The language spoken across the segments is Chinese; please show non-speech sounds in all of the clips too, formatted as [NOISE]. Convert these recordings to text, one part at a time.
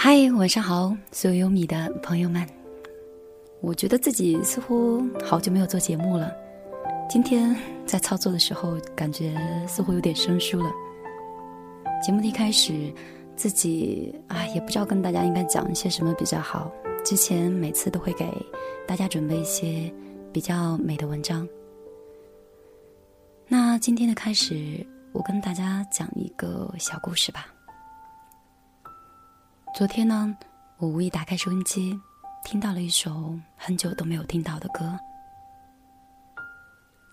嗨，晚上好，所有优米的朋友们。我觉得自己似乎好久没有做节目了。今天在操作的时候，感觉似乎有点生疏了。节目的一开始，自己啊也不知道跟大家应该讲一些什么比较好。之前每次都会给大家准备一些比较美的文章。那今天的开始，我跟大家讲一个小故事吧。昨天呢，我无意打开收音机，听到了一首很久都没有听到的歌。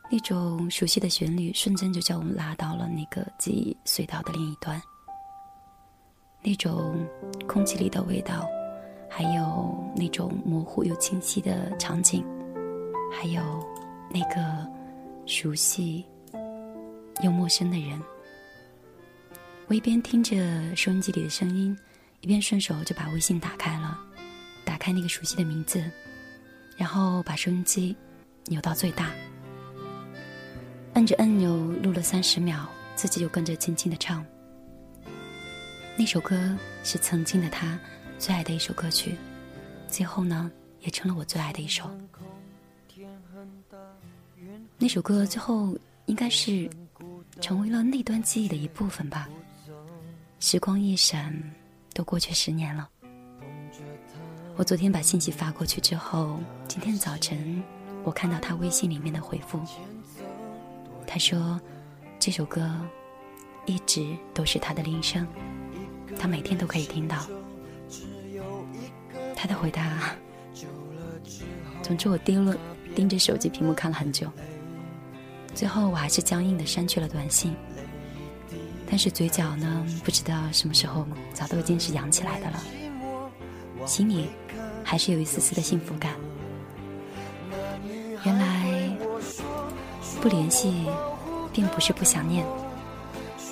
那种熟悉的旋律，瞬间就将我们拉到了那个记忆隧道的另一端。那种空气里的味道，还有那种模糊又清晰的场景，还有那个熟悉又陌生的人。我一边听着收音机里的声音。一边顺手就把微信打开了，打开那个熟悉的名字，然后把收音机扭到最大，按着按钮录了三十秒，自己就跟着轻轻的唱。那首歌是曾经的他最爱的一首歌曲，最后呢也成了我最爱的一首。那首歌最后应该是成为了那段记忆的一部分吧。时光一闪。都过去十年了。我昨天把信息发过去之后，今天早晨我看到他微信里面的回复。他说：“这首歌一直都是他的铃声，他每天都可以听到。”他的回答，总之我盯了盯着手机屏幕看了很久，最后我还是僵硬的删去了短信。但是嘴角呢，不知道什么时候早都已经是扬起来的了，心里还是有一丝丝的幸福感。原来不联系，并不是不想念；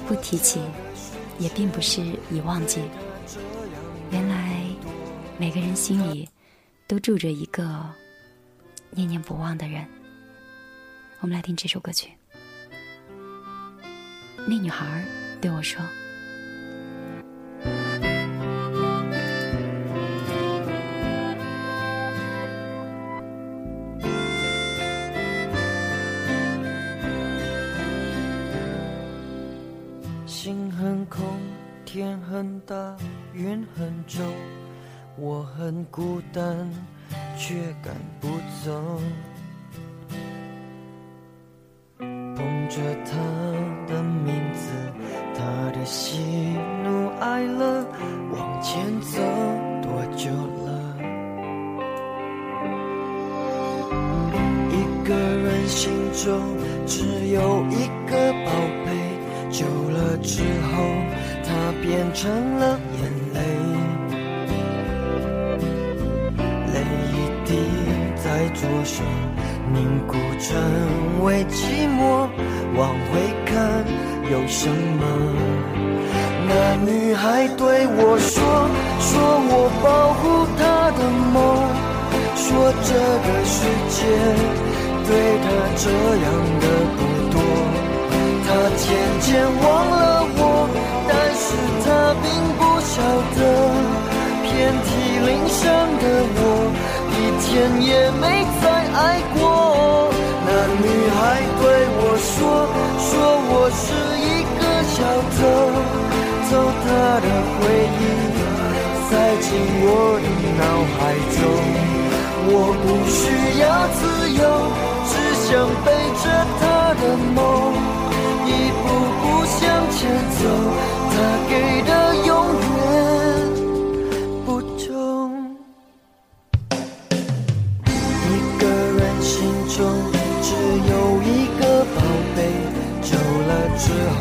不提起，也并不是已忘记。原来每个人心里都住着一个念念不忘的人。我们来听这首歌曲，《那女孩》。对我说：“心很空，天很大，云很重，我很孤单，却赶不走。捧着他的名字。”他的喜怒哀乐，往前走多久了？一个人心中只有一个宝贝，久了之后，它变成了眼泪，泪一滴在左手凝固成为寂寞，往回看。有什么？那女孩对我说，说我保护她的梦，说这个世界对她这样的不多。她渐渐忘了我，但是她并不晓得，遍体鳞伤的我，一天也没再爱过。那女孩对我说，是一个。小偷，偷他的回忆，塞进我的脑海中。我不需要自由，只想背着他的梦，一步步向前走。他给的永远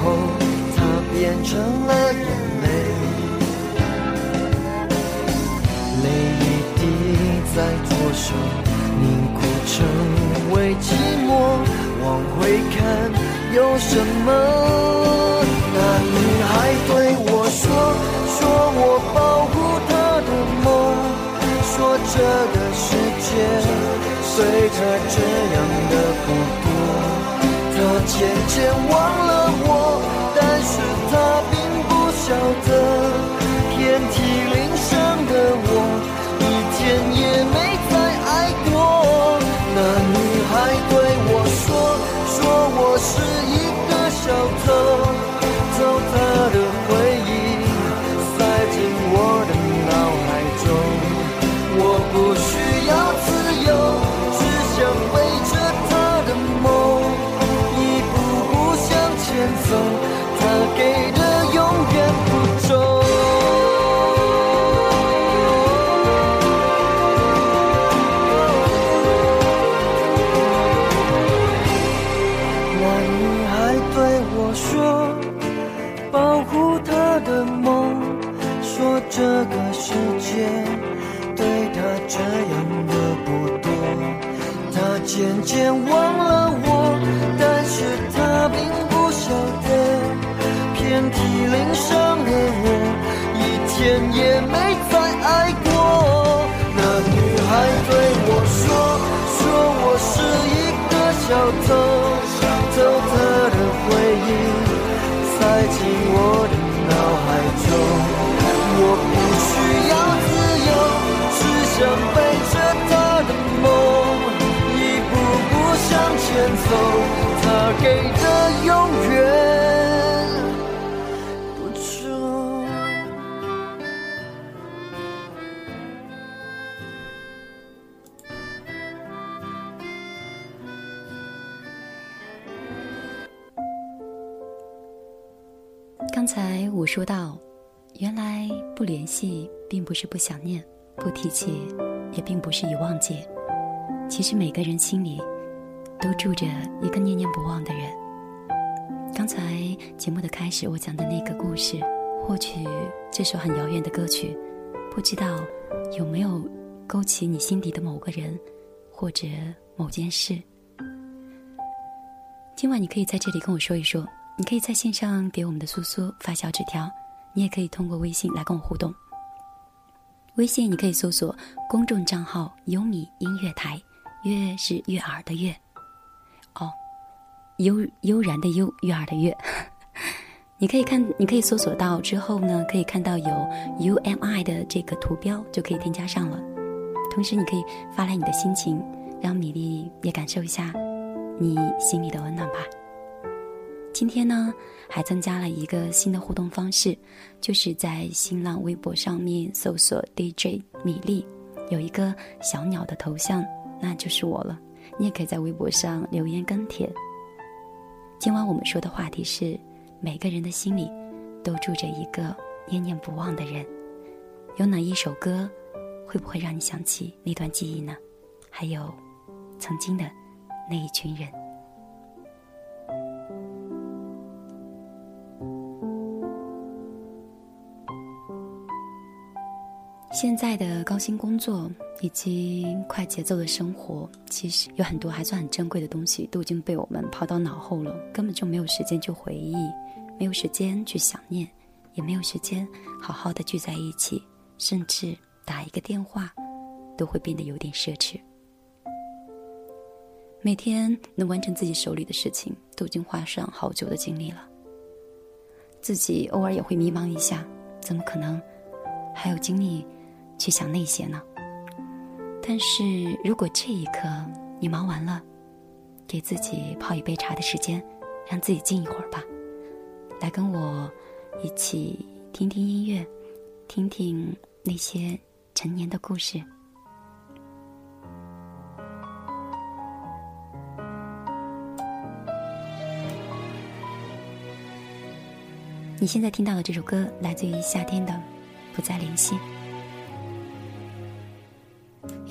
之后。变成了眼泪，泪一滴在左手凝固成为寂寞。往回看有什么？那女孩对我说，说我保护她的梦，说这个世界随她这样的不多。她渐渐忘了我。笑的，遍体鳞伤的我，一天也没再爱过。那女孩对我说，说我是一个小偷。给的永远不重。刚才我说到。原来不联系并不是不想念，不提起也并不是已忘记。其实每个人心里都住着一个念念不忘的人。刚才节目的开始，我讲的那个故事，或许这首很遥远的歌曲，不知道有没有勾起你心底的某个人或者某件事。今晚你可以在这里跟我说一说，你可以在线上给我们的苏苏发小纸条。你也可以通过微信来跟我互动。微信你可以搜索公众账号“优米音乐台”，悦是悦耳的悦，哦，悠悠然的悠，悦耳的悦。[LAUGHS] 你可以看，你可以搜索到之后呢，可以看到有 UMI 的这个图标，就可以添加上了。同时，你可以发来你的心情，让米粒也感受一下你心里的温暖吧。今天呢，还增加了一个新的互动方式，就是在新浪微博上面搜索 DJ 米粒，有一个小鸟的头像，那就是我了。你也可以在微博上留言跟帖。今晚我们说的话题是：每个人的心里都住着一个念念不忘的人，有哪一首歌会不会让你想起那段记忆呢？还有曾经的那一群人。现在的高薪工作以及快节奏的生活，其实有很多还算很珍贵的东西，都已经被我们抛到脑后了，根本就没有时间去回忆，没有时间去想念，也没有时间好好的聚在一起，甚至打一个电话，都会变得有点奢侈。每天能完成自己手里的事情，都已经花上好久的精力了。自己偶尔也会迷茫一下，怎么可能还有精力？去想那些呢？但是如果这一刻你忙完了，给自己泡一杯茶的时间，让自己静一会儿吧，来跟我一起听听音乐，听听那些陈年的故事。你现在听到的这首歌，来自于夏天的《不再联系》。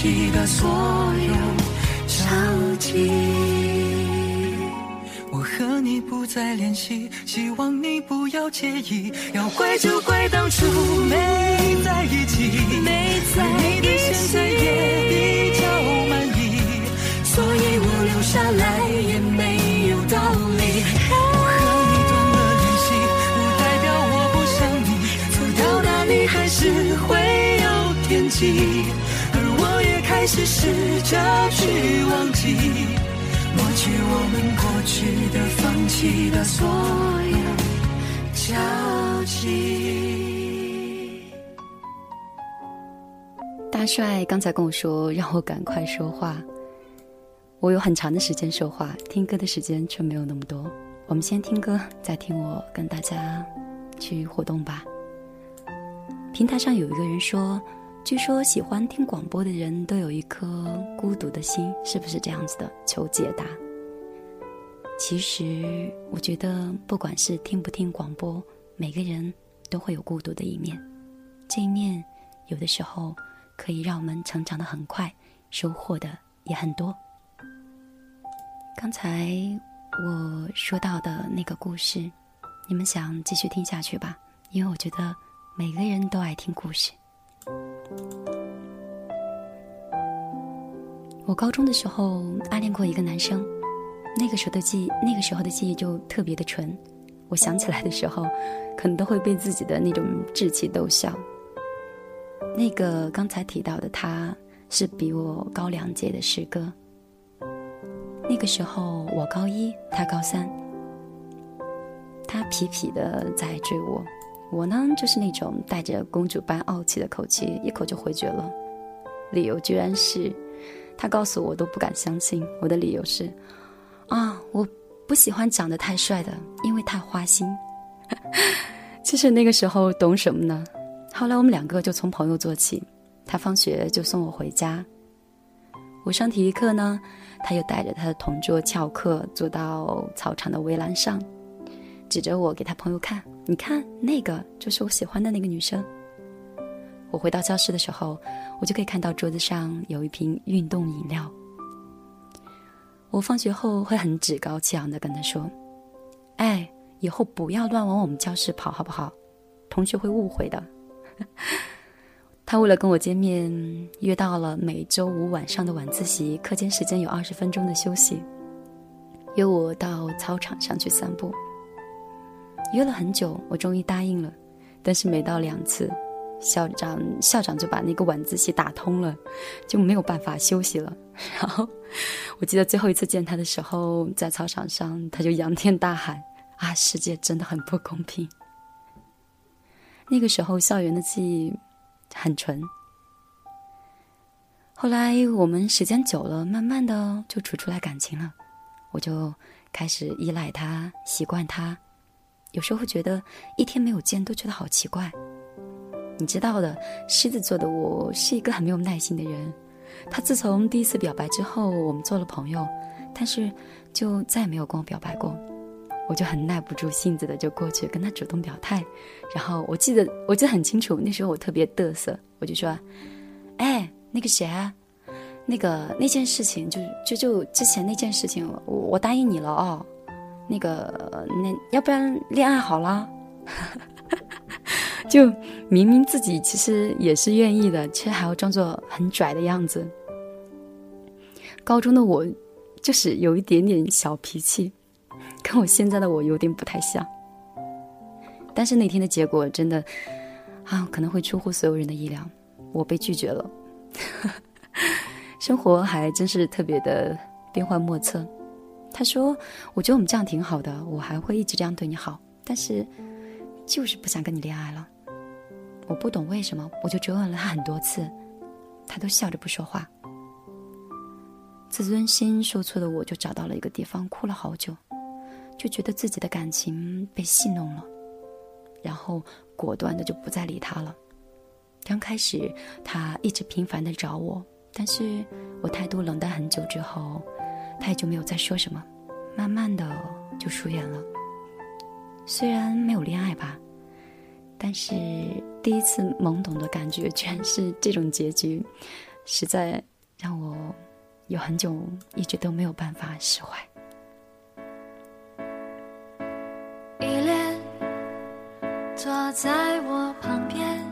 记得所有交集。我和你不再联系，希望你不要介意。要怪就怪当初没在一起，没在而你对现在也比较满意，所以我留下来也没有道理。我和你断了联系，不代表我不想你，走到哪里还是会有天际，而我也开始试着去忘记。抹去我们过去的、放弃的所有交集。大帅刚才跟我说让我赶快说话，我有很长的时间说话，听歌的时间却没有那么多。我们先听歌，再听我跟大家去互动吧。平台上有一个人说，据说喜欢听广播的人都有一颗孤独的心，是不是这样子的？求解答。其实我觉得，不管是听不听广播，每个人都会有孤独的一面，这一面有的时候可以让我们成长的很快，收获的也很多。刚才我说到的那个故事，你们想继续听下去吧？因为我觉得每个人都爱听故事。我高中的时候暗恋过一个男生，那个时候的记忆，那个时候的记忆就特别的纯。我想起来的时候，可能都会被自己的那种稚气逗笑。那个刚才提到的他，是比我高两届的师哥。那个时候我高一，他高三。他痞痞的在追我，我呢就是那种带着公主般傲气的口气，一口就回绝了。理由居然是，他告诉我都不敢相信。我的理由是，啊，我不喜欢长得太帅的，因为太花心。[LAUGHS] 其实那个时候懂什么呢？后来我们两个就从朋友做起，他放学就送我回家。我上体育课呢，他又带着他的同桌翘课，坐到操场的围栏上，指着我给他朋友看：“你看，那个就是我喜欢的那个女生。”我回到教室的时候，我就可以看到桌子上有一瓶运动饮料。我放学后会很趾高气扬的跟他说：“哎，以后不要乱往我们教室跑，好不好？同学会误会的。[LAUGHS] ”他为了跟我见面，约到了每周五晚上的晚自习，课间时间有二十分钟的休息，约我到操场上去散步。约了很久，我终于答应了，但是没到两次，校长校长就把那个晚自习打通了，就没有办法休息了。[LAUGHS] 然后我记得最后一次见他的时候，在操场上，他就仰天大喊：“啊，世界真的很不公平！” [LAUGHS] 那个时候，校园的记忆很纯。后来我们时间久了，慢慢的就处出来感情了，我就开始依赖他，习惯他。有时候会觉得一天没有见都觉得好奇怪。你知道的，狮子座的我是一个很没有耐心的人。他自从第一次表白之后，我们做了朋友，但是就再也没有跟我表白过。我就很耐不住性子的就过去跟他主动表态，然后我记得我记得很清楚，那时候我特别嘚瑟，我就说：“哎，那个谁啊，那个那件事情就就就之前那件事情，我我答应你了哦，那个那要不然恋爱好了。[LAUGHS] ”就明明自己其实也是愿意的，却还要装作很拽的样子。高中的我就是有一点点小脾气，跟我现在的我有点不太像。但是那天的结果真的啊，可能会出乎所有人的意料，我被拒绝了。[LAUGHS] 生活还真是特别的变幻莫测。他说：“我觉得我们这样挺好的，我还会一直这样对你好。但是，就是不想跟你恋爱了。我不懂为什么，我就追问了他很多次，他都笑着不说话。自尊心受挫的我，就找到了一个地方哭了好久，就觉得自己的感情被戏弄了，然后果断的就不再理他了。刚开始，他一直频繁的找我。”但是我态度冷淡很久之后，他也就没有再说什么，慢慢的就疏远了。虽然没有恋爱吧，但是第一次懵懂的感觉居然是这种结局，实在让我有很久一直都没有办法释怀。依恋坐在我旁边，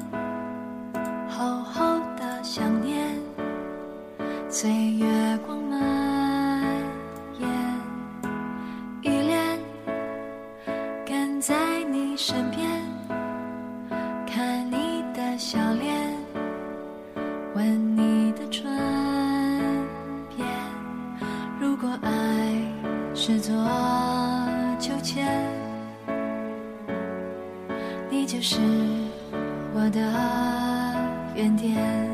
厚厚的想念。随月光蔓是我的原点。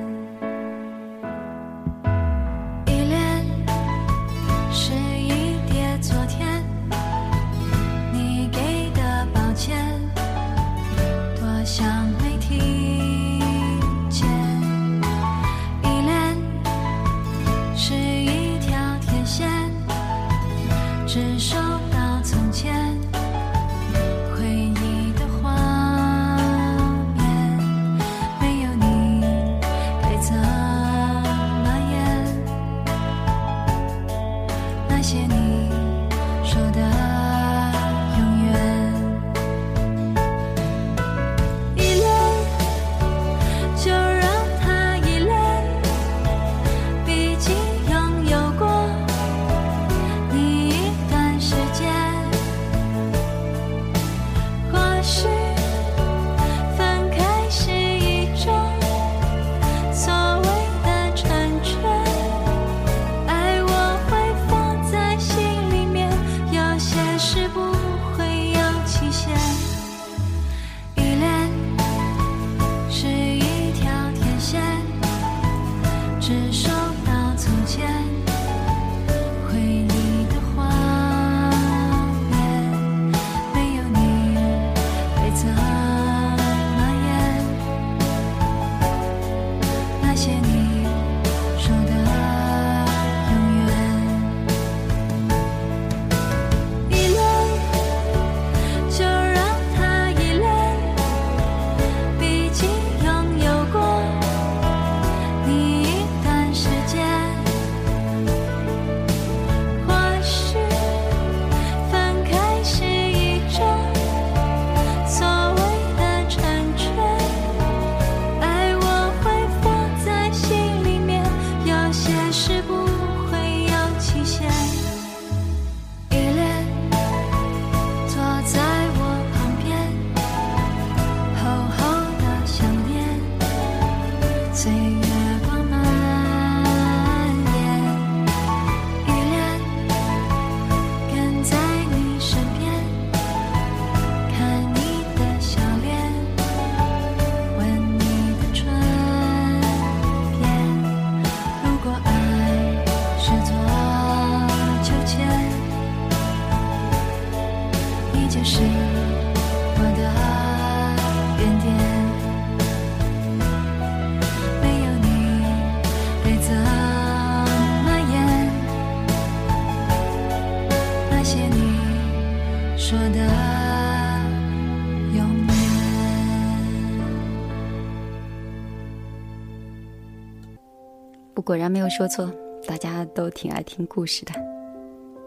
果然没有说错，大家都挺爱听故事的。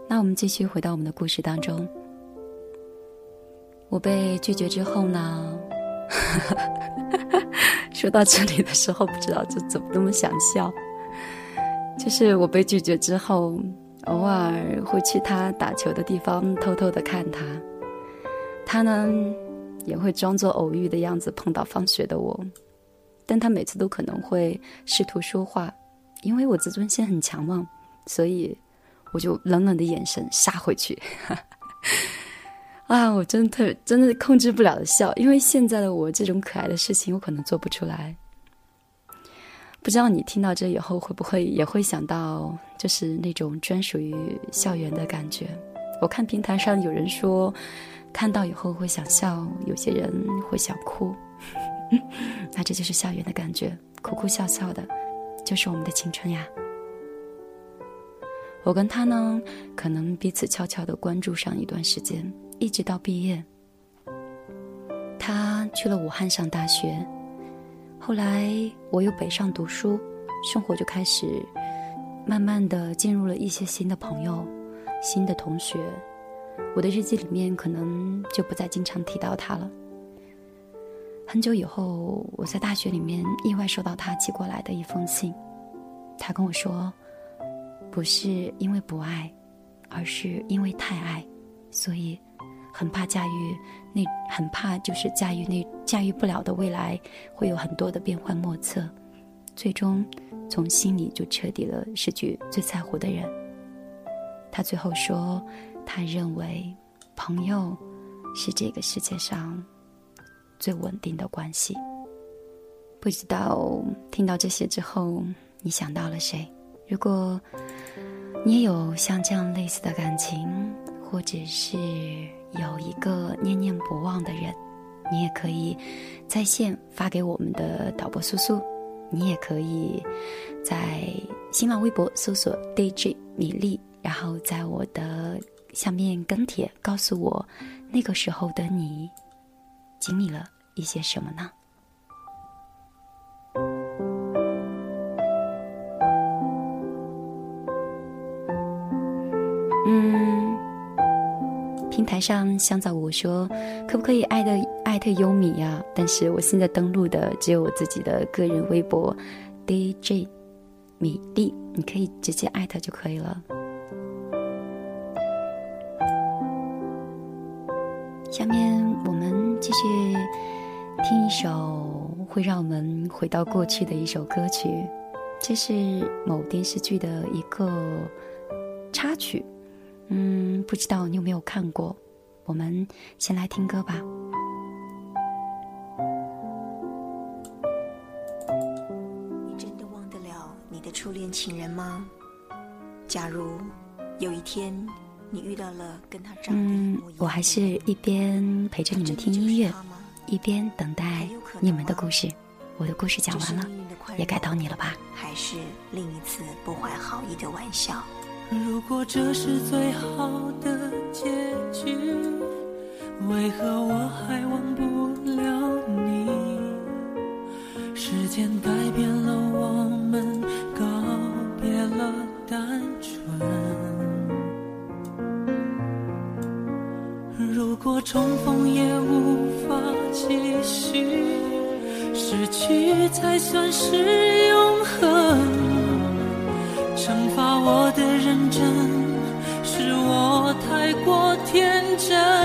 那我们继续回到我们的故事当中。我被拒绝之后呢，[LAUGHS] 说到这里的时候，不知道就怎么那么想笑。就是我被拒绝之后，偶尔会去他打球的地方偷偷的看他，他呢也会装作偶遇的样子碰到放学的我，但他每次都可能会试图说话，因为我自尊心很强嘛，所以我就冷冷的眼神杀回去。[LAUGHS] 啊，我真的特别真的控制不了的笑，因为现在的我这种可爱的事情，我可能做不出来。不知道你听到这以后会不会也会想到，就是那种专属于校园的感觉。我看平台上有人说，看到以后会想笑，有些人会想哭。[LAUGHS] 那这就是校园的感觉，哭哭笑笑的，就是我们的青春呀。我跟他呢，可能彼此悄悄的关注上一段时间，一直到毕业。他去了武汉上大学。后来我又北上读书，生活就开始慢慢的进入了一些新的朋友、新的同学。我的日记里面可能就不再经常提到他了。很久以后，我在大学里面意外收到他寄过来的一封信，他跟我说，不是因为不爱，而是因为太爱，所以。很怕驾驭那，很怕就是驾驭那驾驭不了的未来，会有很多的变幻莫测，最终从心里就彻底了失去最在乎的人。他最后说，他认为朋友是这个世界上最稳定的关系。不知道听到这些之后，你想到了谁？如果你也有像这样类似的感情，或者是……有一个念念不忘的人，你也可以在线发给我们的导播苏苏，你也可以在新浪微博搜索 DJ 米粒，然后在我的下面跟帖，告诉我那个时候的你经历了一些什么呢？平台上香皂我说，可不可以艾特艾特优米呀？但是我现在登录的只有我自己的个人微博，DJ 米粒，你可以直接艾特就可以了。下面继续听一首会让我们回到过去的一首歌曲，这是某电视剧的一个插曲。嗯，不知道你有没有看过？我们先来听歌吧。你真的忘得了你的初恋情人吗？假如有一天你遇到了跟他长得一模一样，我还是一边陪着你们听音乐，一边等待你们的故事。我的故事讲完了，也该到你了吧？还是另一次不怀好意的玩笑？如果这是最好的结局，为何我还忘不了你？时间改变了我们，告别了单纯。如果重逢也无法继续，失去才算是永恒。惩罚我的认真，是我太过天真。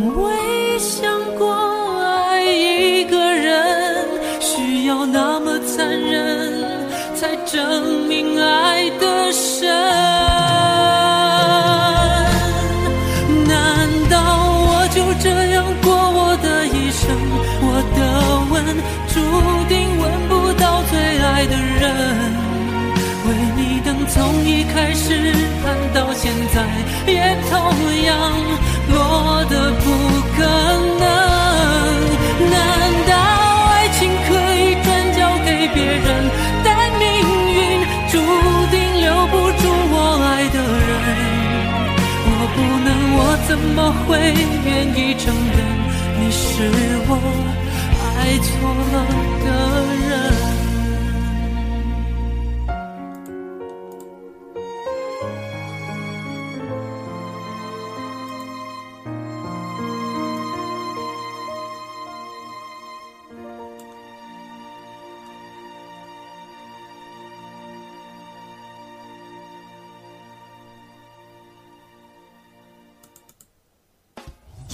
从未想过爱一个人需要那么残忍，才证明爱的深。难道我就这样过我的一生？我的吻注定吻不到最爱的人。为你等从一开始盼到现在，也同样怎么会愿意承认你是我爱错了的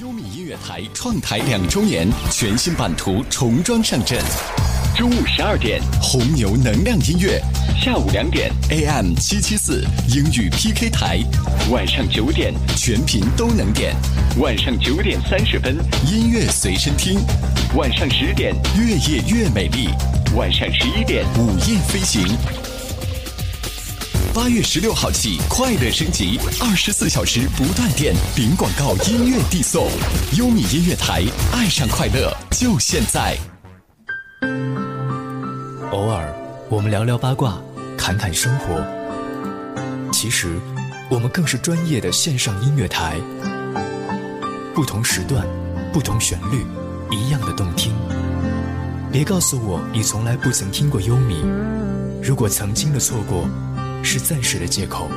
优米音乐台创台两周年全新版图重装上阵，中午十二点。红牛能量音乐，下午两点。AM 七七四英语 PK 台，晚上九点。全频都能点，晚上九点三十分。音乐随身听，晚上十点。越夜越美丽，晚上十一点。午夜飞行。八月十六号起，快乐升级，二十四小时不断电，零广告音乐递送。优米音乐台，爱上快乐就现在。偶尔，我们聊聊八卦，谈谈生活。其实，我们更是专业的线上音乐台。不同时段，不同旋律，一样的动听。别告诉我你从来不曾听过优米。如果曾经的错过是暂时的借口，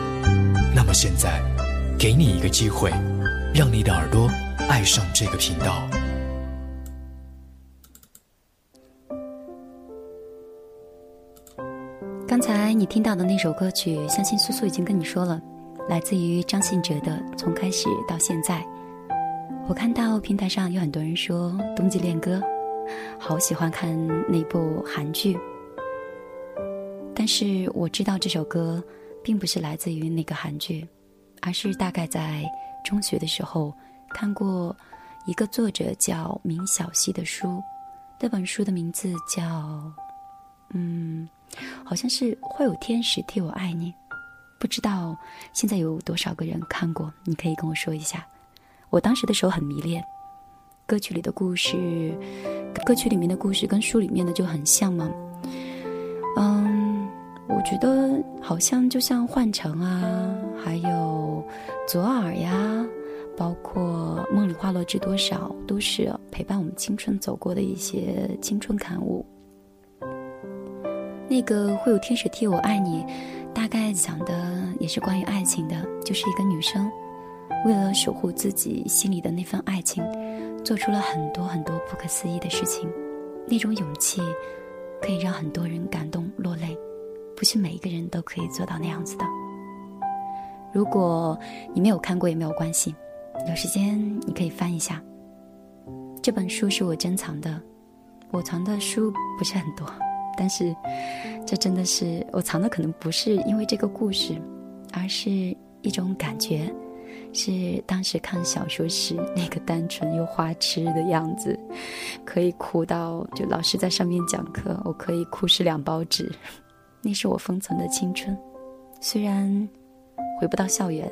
那么现在，给你一个机会，让你的耳朵爱上这个频道。刚才你听到的那首歌曲，相信苏苏已经跟你说了，来自于张信哲的《从开始到现在》。我看到平台上有很多人说《冬季恋歌》，好喜欢看那部韩剧。但是我知道这首歌并不是来自于那个韩剧，而是大概在中学的时候看过一个作者叫明晓溪的书，那本书的名字叫，嗯，好像是会有天使替我爱你，不知道现在有多少个人看过，你可以跟我说一下。我当时的时候很迷恋，歌曲里的故事，歌曲里面的故事跟书里面的就很像嘛，嗯。我觉得好像就像幻城啊，还有左耳呀，包括梦里花落知多少，都是陪伴我们青春走过的一些青春感悟。那个会有天使替我爱你，大概讲的也是关于爱情的，就是一个女生为了守护自己心里的那份爱情，做出了很多很多不可思议的事情，那种勇气可以让很多人感动落泪。不是每一个人都可以做到那样子的。如果你没有看过也没有关系，有时间你可以翻一下。这本书是我珍藏的，我藏的书不是很多，但是这真的是我藏的，可能不是因为这个故事，而是一种感觉。是当时看小说时那个单纯又花痴的样子，可以哭到就老师在上面讲课，我可以哭湿两包纸，那是我封存的青春。虽然回不到校园，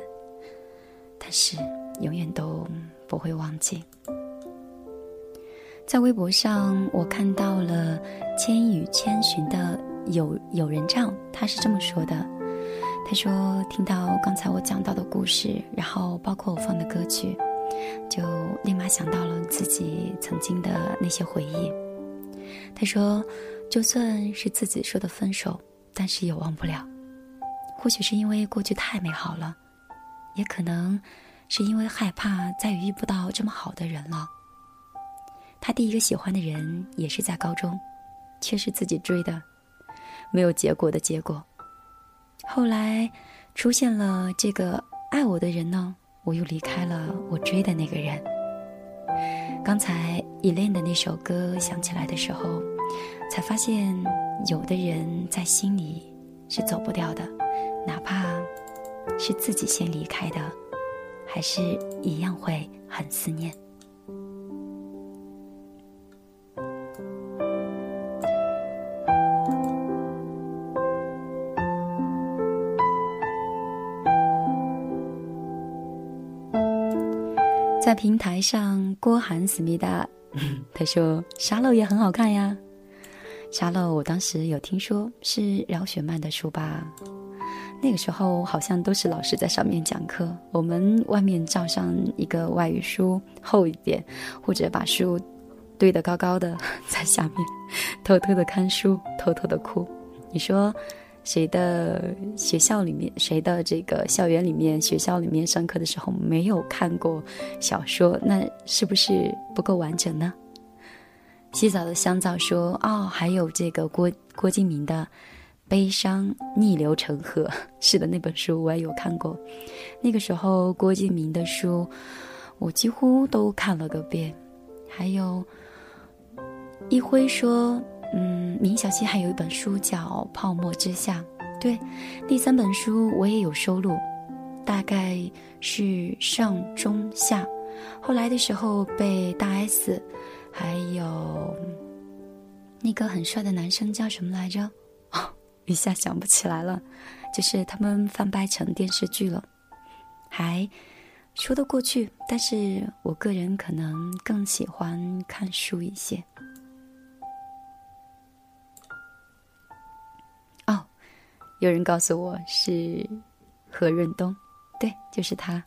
但是永远都不会忘记。在微博上，我看到了《千与千寻》的有有人帐，他是这么说的：“他说听到刚才我讲到的故事，然后包括我放的歌曲，就立马想到了自己曾经的那些回忆。他说，就算是自己说的分手，但是也忘不了。或许是因为过去太美好了，也可能是因为害怕再遇不到这么好的人了。”他第一个喜欢的人也是在高中，却是自己追的，没有结果的结果。后来出现了这个爱我的人呢，我又离开了我追的那个人。刚才依恋的那首歌响起来的时候，才发现有的人在心里是走不掉的，哪怕是自己先离开的，还是一样会很思念。在平台上，郭涵思密达，[LAUGHS] 他说沙漏也很好看呀。沙漏，我当时有听说是饶雪漫的书吧？那个时候好像都是老师在上面讲课，我们外面罩上一个外语书厚一点，或者把书堆得高高的，在下面偷偷的看书，偷偷的哭。你说？谁的学校里面，谁的这个校园里面，学校里面上课的时候没有看过小说？那是不是不够完整呢？洗澡的香皂说：“哦，还有这个郭郭敬明的《悲伤逆流成河》，[LAUGHS] 是的，那本书我也有看过。那个时候郭敬明的书，我几乎都看了个遍。还有一辉说。”嗯，明小溪还有一本书叫《泡沫之夏》，对，第三本书我也有收录，大概是上中下，后来的时候被大 S，还有那个很帅的男生叫什么来着？[LAUGHS] 哦，一下想不起来了，就是他们翻拍成电视剧了，还说得过去，但是我个人可能更喜欢看书一些。哦有人告诉我是何润东，对，就是他。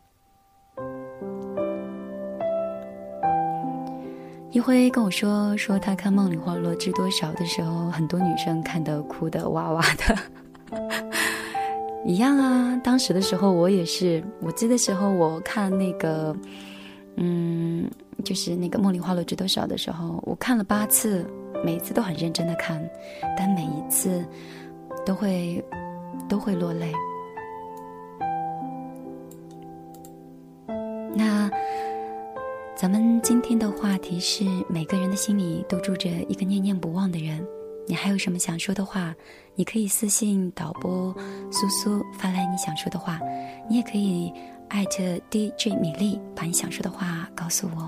一辉跟我说说他看《梦里花落知多少》的时候，很多女生看得哭得哇哇的。[LAUGHS] 一样啊，当时的时候我也是，我记得时候我看那个，嗯，就是那个《梦里花落知多少》的时候，我看了八次，每一次都很认真的看，但每一次都会。都会落泪。那咱们今天的话题是：每个人的心里都住着一个念念不忘的人。你还有什么想说的话？你可以私信导播苏苏发来你想说的话。你也可以艾特 DJ 米粒，把你想说的话告诉我。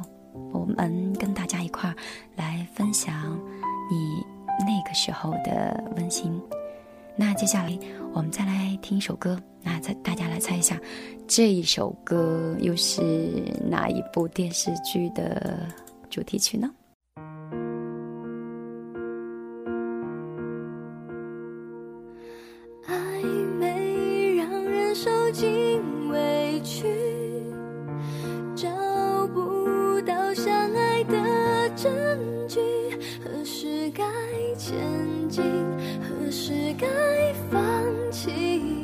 我们跟大家一块儿来分享你那个时候的温馨。那接下来我们再来听一首歌，那再大家来猜一下这一首歌又是哪一部电视剧的主题曲呢？暧昧让人受尽委屈找不到相爱的证据何时该前进何时该放弃？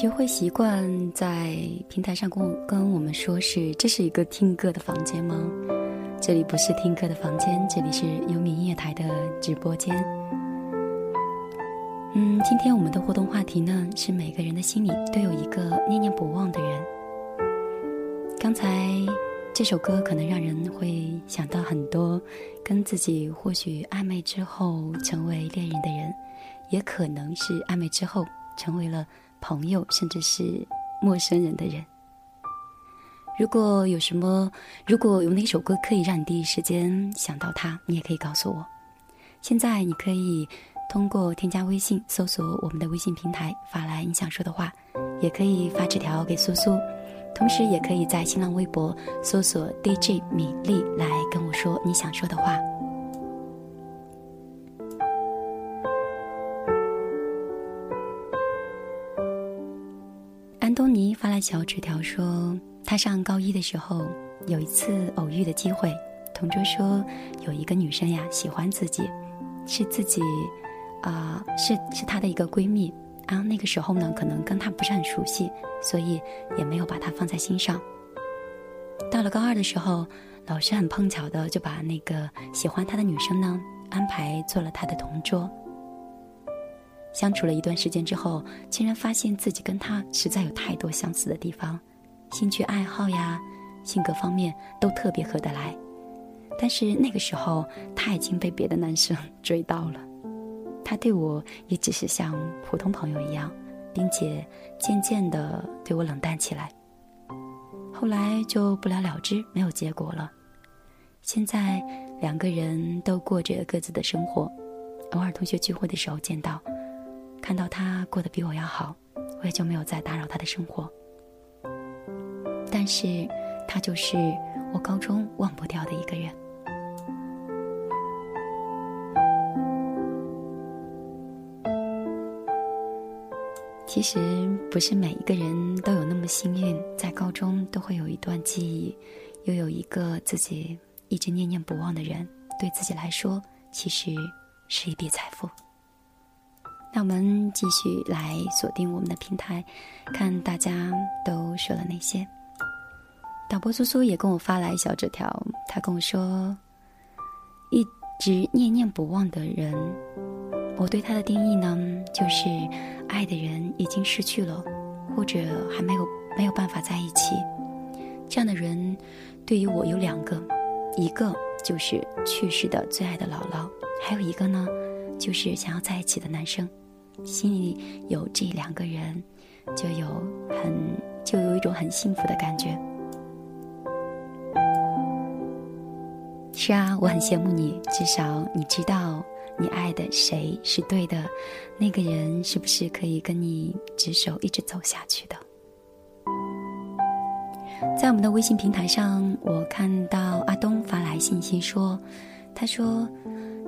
学会习惯在平台上跟我跟我们说是这是一个听歌的房间吗？这里不是听歌的房间，这里是优米音乐台的直播间。嗯，今天我们的互动话题呢是每个人的心里都有一个念念不忘的人。刚才这首歌可能让人会想到很多跟自己或许暧昧之后成为恋人的人，也可能是暧昧之后成为了朋友，甚至是陌生人的人。如果有什么，如果有哪首歌可以让你第一时间想到他，你也可以告诉我。现在你可以通过添加微信搜索我们的微信平台发来你想说的话，也可以发纸条给苏苏，同时也可以在新浪微博搜索 DJ 米粒来跟我说你想说的话。东尼发来小纸条说，他上高一的时候有一次偶遇的机会，同桌说有一个女生呀喜欢自己，是自己，啊、是是她的一个闺蜜。啊，那个时候呢，可能跟她不是很熟悉，所以也没有把她放在心上。到了高二的时候，老师很碰巧的就把那个喜欢他的女生呢安排做了他的同桌。相处了一段时间之后，竟然发现自己跟他实在有太多相似的地方，兴趣爱好呀、性格方面都特别合得来。但是那个时候，他已经被别的男生 [LAUGHS] 追到了。他对我也只是像普通朋友一样，并且渐渐的对我冷淡起来。后来就不了了之，没有结果了。现在两个人都过着各自的生活，偶尔同学聚会的时候见到，看到他过得比我要好，我也就没有再打扰他的生活。但是，他就是我高中忘不掉的一个人。其实不是每一个人都有那么幸运，在高中都会有一段记忆，又有一个自己一直念念不忘的人，对自己来说其实是一笔财富。那我们继续来锁定我们的平台，看大家都说了哪些。导播苏苏也跟我发来小纸条，他跟我说，一直念念不忘的人。我对他的定义呢，就是爱的人已经失去了，或者还没有没有办法在一起。这样的人，对于我有两个，一个就是去世的最爱的姥姥，还有一个呢，就是想要在一起的男生。心里有这两个人，就有很就有一种很幸福的感觉。是啊，我很羡慕你，至少你知道。你爱的谁是对的？那个人是不是可以跟你执手一直走下去的？在我们的微信平台上，我看到阿东发来信息说：“他说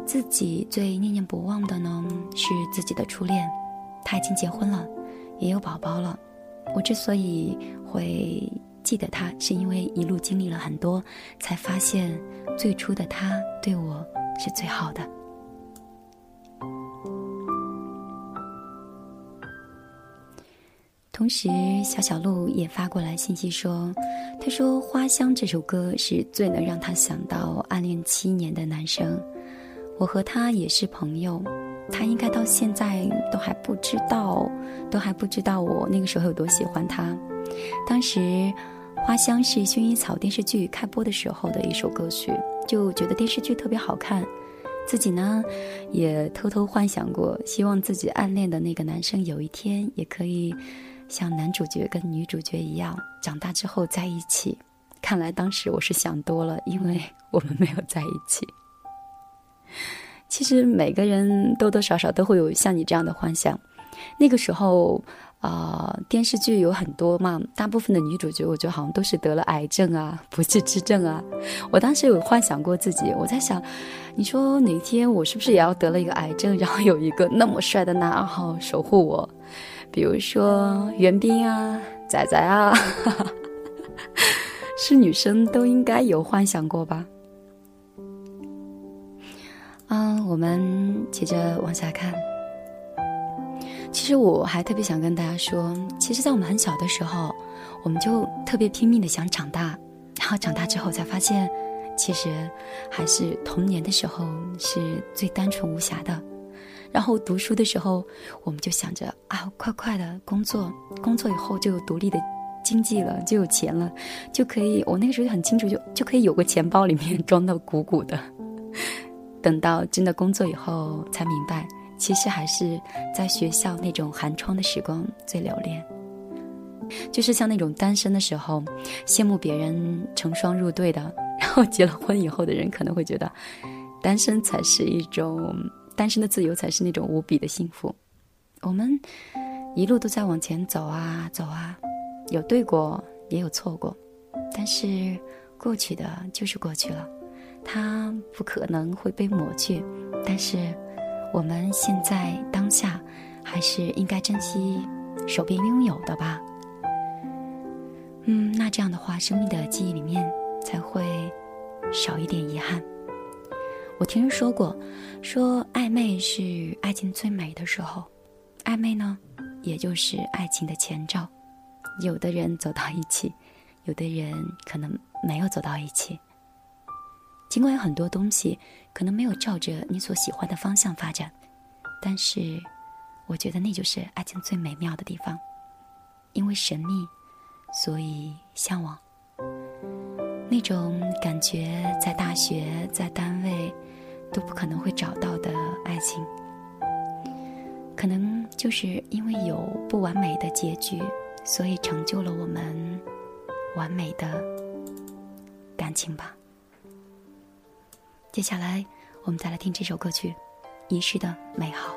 自己最念念不忘的呢是自己的初恋，他已经结婚了，也有宝宝了。我之所以会记得他，是因为一路经历了很多，才发现最初的他对我是最好的。”同时，小小鹿也发过来信息说：“他说《花香》这首歌是最能让他想到暗恋七年的男生。我和他也是朋友，他应该到现在都还不知道，都还不知道我那个时候有多喜欢他。当时，《花香》是薰衣草电视剧开播的时候的一首歌曲，就觉得电视剧特别好看。自己呢，也偷偷幻想过，希望自己暗恋的那个男生有一天也可以。”像男主角跟女主角一样，长大之后在一起。看来当时我是想多了，因为我们没有在一起。其实每个人多多少少都会有像你这样的幻想。那个时候，啊，电视剧有很多嘛，大部分的女主角我觉得好像都是得了癌症啊，[LAUGHS] 不治之症啊。我当时有幻想过自己，我在想，你说哪天我是不是也要得了一个癌症，[LAUGHS] 然后有一个那么帅的男二号守护我？比如说袁冰啊、仔仔啊，[LAUGHS] 是女生都应该有幻想过吧？嗯，我们接着往下看。其实我还特别想跟大家说，其实，在我们很小的时候，我们就特别拼命的想长大，然后长大之后才发现，其实还是童年的时候是最单纯无瑕的。然后读书的时候，我们就想着啊，快快的工作，工作以后就有独立的经济了，就有钱了，就可以。我那个时候就很清楚，就就可以有个钱包里面装的鼓鼓的。等到真的工作以后，才明白，其实还是在学校那种寒窗的时光最留恋。就是像那种单身的时候，羡慕别人成双入对的，然后结了婚以后的人可能会觉得，单身才是一种。单身的自由才是那种无比的幸福。我们一路都在往前走啊走啊，有对过，也有错过，但是过去的就是过去了，它不可能会被抹去。但是我们现在当下还是应该珍惜手边拥有的吧。嗯，那这样的话，生命的记忆里面才会少一点遗憾。我听人说过，说暧昧是爱情最美的时候，暧昧呢，也就是爱情的前兆。有的人走到一起，有的人可能没有走到一起。尽管有很多东西可能没有照着你所喜欢的方向发展，但是，我觉得那就是爱情最美妙的地方，因为神秘，所以向往。那种感觉，在大学，在单位。都不可能会找到的爱情，可能就是因为有不完美的结局，所以成就了我们完美的感情吧。接下来，我们再来听这首歌曲《遗失的美好》。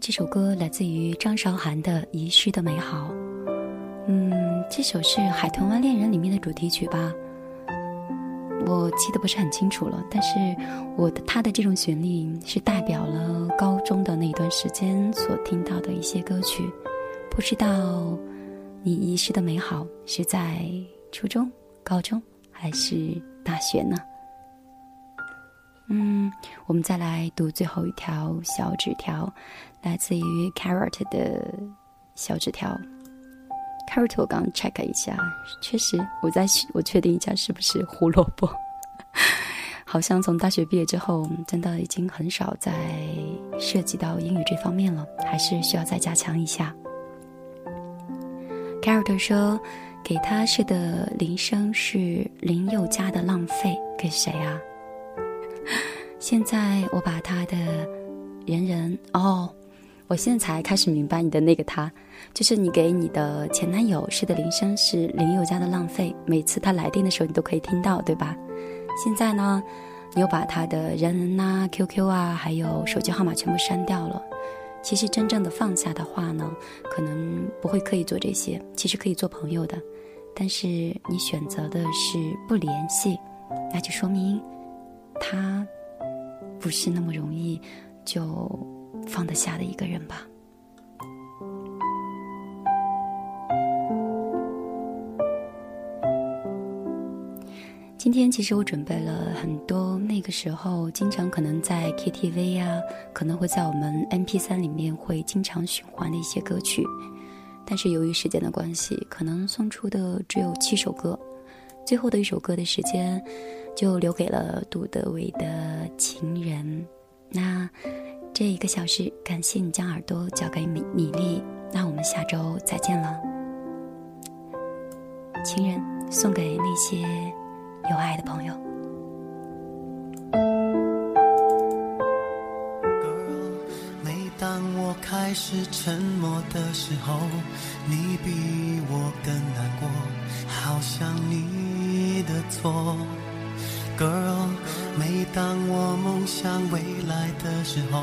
这首歌来自于张韶涵的《遗失的美好》，嗯，这首是《海豚湾恋人》里面的主题曲吧？我记得不是很清楚了，但是我的它的这种旋律是代表了高中的那段时间所听到的一些歌曲，不知道你遗失的美好是在初中、高中还是大学呢？嗯，我们再来读最后一条小纸条，来自于 Carrot 的小纸条。Carrot，我刚 check 一下，确实，我在我确定一下是不是胡萝卜。[LAUGHS] 好像从大学毕业之后，真的已经很少再涉及到英语这方面了，还是需要再加强一下。Carrot 说，给他设的铃声是林宥嘉的《浪费》，给谁啊？现在我把他的人人哦，我现在才开始明白你的那个他，就是你给你的前男友设的铃声是林宥嘉的《浪费》，每次他来电的时候你都可以听到，对吧？现在呢，你又把他的人人呐、QQ 啊，还有手机号码全部删掉了。其实真正的放下的话呢，可能不会刻意做这些，其实可以做朋友的。但是你选择的是不联系，那就说明他不是那么容易就放得下的一个人吧。今天其实我准备了很多那个时候经常可能在 KTV 呀，可能会在我们 MP3 里面会经常循环的一些歌曲，但是由于时间的关系，可能送出的只有七首歌，最后的一首歌的时间就留给了杜德伟的《情人》。那这一个小时，感谢你将耳朵交给米米粒，那我们下周再见了，《情人》送给那些。有爱的朋友。每当我开始沉默的时候，你比我更难过，好像你的错。Girl，每当我梦想未来的时候，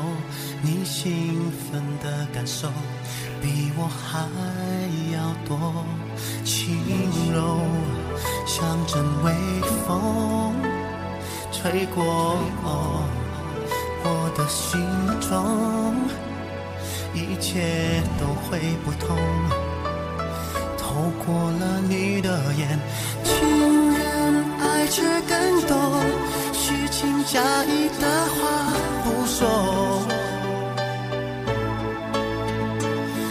你兴奋的感受比我还要多，轻柔。像阵微风吹过我的心中，一切都会不同。透过了你的眼，睛却更多，虚情假意的话不说，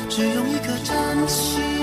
只用一颗真心